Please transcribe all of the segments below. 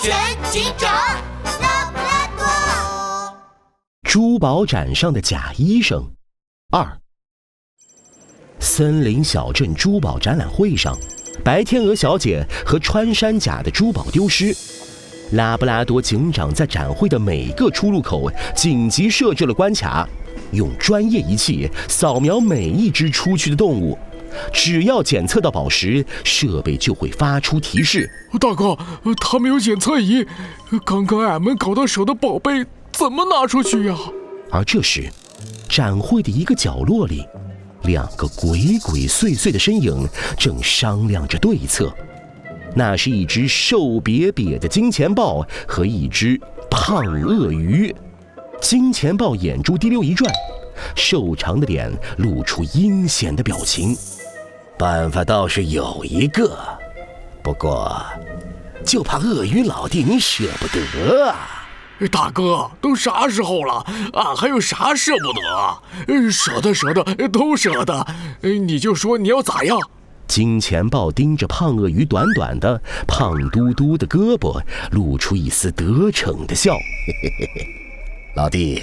全警长拉布拉多。珠宝展上的假医生二。森林小镇珠宝展览会上，白天鹅小姐和穿山甲的珠宝丢失。拉布拉多警长在展会的每个出入口紧急设置了关卡，用专业仪器扫描每一只出去的动物。只要检测到宝石，设备就会发出提示。大哥，他没有检测仪，刚刚俺们搞到手的宝贝怎么拿出去呀？而这时，展会的一个角落里，两个鬼鬼祟祟的身影正商量着对策。那是一只瘦瘪瘪的金钱豹和一只胖鳄鱼。金钱豹眼珠滴溜一转，瘦长的脸露出阴险的表情。办法倒是有一个，不过就怕鳄鱼老弟你舍不得啊！大哥，都啥时候了，俺还有啥舍不得啊？舍得舍得都舍得，你就说你要咋样？金钱豹盯着胖鳄鱼短短的、胖嘟嘟的胳膊，露出一丝得逞的笑。嘿嘿嘿嘿，老弟。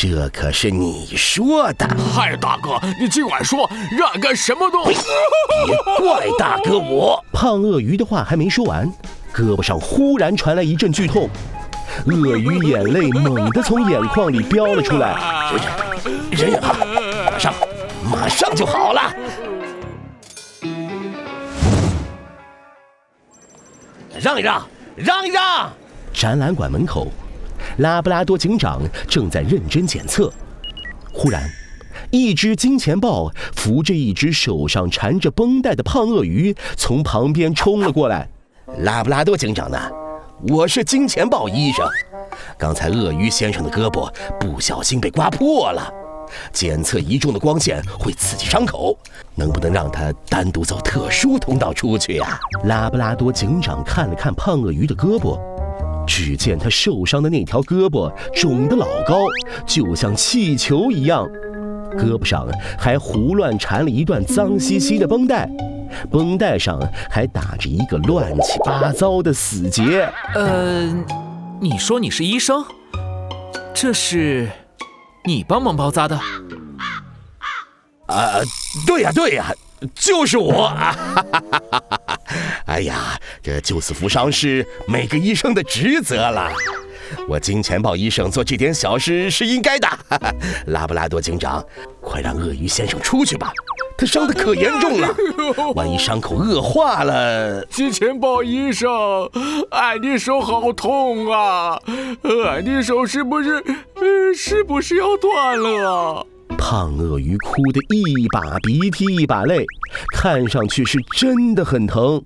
这可是你说的，嗨，大哥，你尽管说，让俺干什么都。别怪大哥我。胖鳄鱼的话还没说完，胳膊上忽然传来一阵剧痛，鳄鱼眼泪猛地从眼眶里飙了出来。忍忍哈，马上，马上就好了。让一让，让一让。展览馆门口。拉布拉多警长正在认真检测，忽然，一只金钱豹扶着一只手上缠着绷带的胖鳄鱼从旁边冲了过来。拉布拉多警长呢？我是金钱豹医生。刚才鳄鱼先生的胳膊不小心被刮破了，检测仪中的光线会刺激伤口，能不能让他单独走特殊通道出去呀？拉布拉多警长看了看胖鳄鱼的胳膊。只见他受伤的那条胳膊肿得老高，就像气球一样，胳膊上还胡乱缠了一段脏兮兮的绷带，绷带上还打着一个乱七八糟的死结。呃，你说你是医生？这是你帮忙包扎的？啊，对呀对呀，就是我啊！哎呀，这救死扶伤是每个医生的职责了。我金钱豹医生做这点小事是应该的。拉布拉多警长，快让鳄鱼先生出去吧，他伤得可严重了，万一伤口恶化了……金钱豹医生，俺的手好痛啊！俺的手是不是……是不是要断了？胖鳄鱼哭得一把鼻涕一把泪，看上去是真的很疼。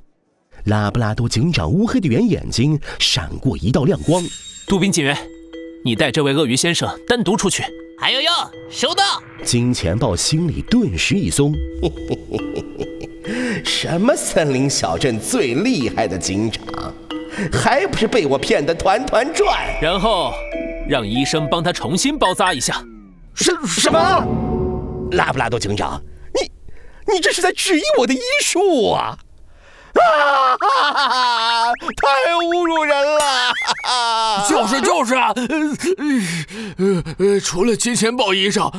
拉布拉多警长乌黑的圆眼睛闪过一道亮光。杜宾警员，你带这位鳄鱼先生单独出去。哎呦呦，收到。金钱豹心里顿时一松。什么森林小镇最厉害的警长，还不是被我骗得团团转？然后让医生帮他重新包扎一下。什什么？拉布拉多警长，你你这是在质疑我的医术啊！啊！太侮辱人了！就是就是啊！呃呃呃，除了金钱豹医生，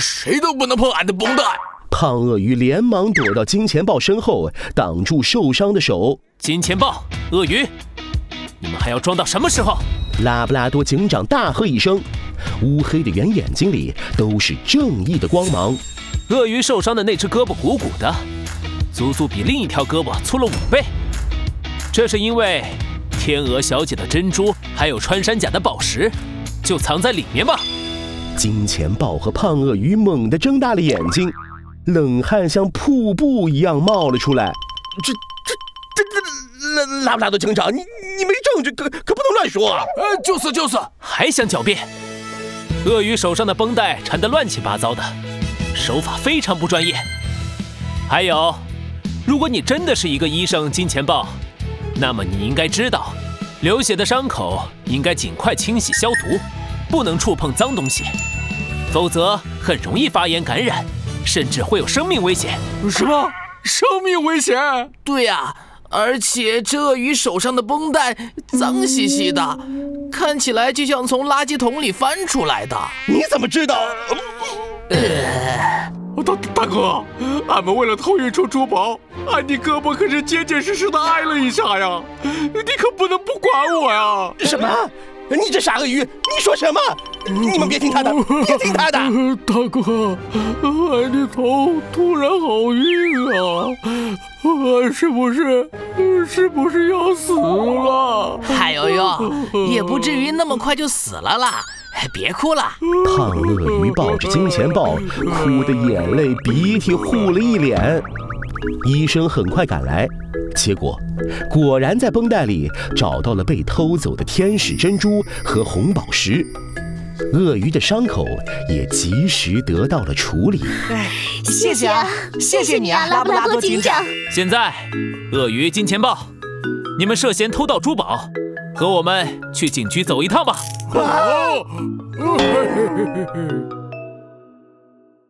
谁都不能碰俺的绷带。胖鳄鱼连忙躲到金钱豹身后，挡住受伤的手。金钱豹、鳄鱼，你们还要装到什么时候？拉布拉多警长大喝一声，乌黑的圆眼睛里都是正义的光芒。鳄鱼受伤的那只胳膊鼓鼓的。足足比另一条胳膊粗了五倍，这是因为天鹅小姐的珍珠还有穿山甲的宝石就藏在里面吧？金钱豹和胖鳄鱼猛地睁大了眼睛，冷汗像瀑布一样冒了出来。这、这、这、这、拉布拉多警长，你、你没证据，可可不能乱说啊！呃，就是就是，还想狡辩？鳄鱼手上的绷带缠得乱七八糟的，手法非常不专业。还有。如果你真的是一个医生，金钱豹，那么你应该知道，流血的伤口应该尽快清洗消毒，不能触碰脏东西，否则很容易发炎感染，甚至会有生命危险。什么？生命危险？对呀，而且这鳄鱼手上的绷带脏兮兮的，看起来就像从垃圾桶里翻出来的。你怎么知道？大大哥，俺们为了偷运出珠宝，俺的胳膊可是结结实实的挨了一下呀！你可不能不管我呀！什么？你这傻鳄鱼，你说什么？你们别听他的，别听他的！大哥，俺的头突然好晕啊！俺是不是是不是要死了？哎呦呦，也不至于那么快就死了啦！别哭了。胖鳄鱼抱着金钱豹，哭得眼泪鼻涕糊了一脸。医生很快赶来，结果果然在绷带里找到了被偷走的天使珍珠和红宝石，鳄鱼的伤口也及时得到了处理。哎谢谢啊，谢谢你啊，拉布拉多警长。现在，鳄鱼、金钱豹，你们涉嫌偷盗珠宝，和我们去警局走一趟吧。哦。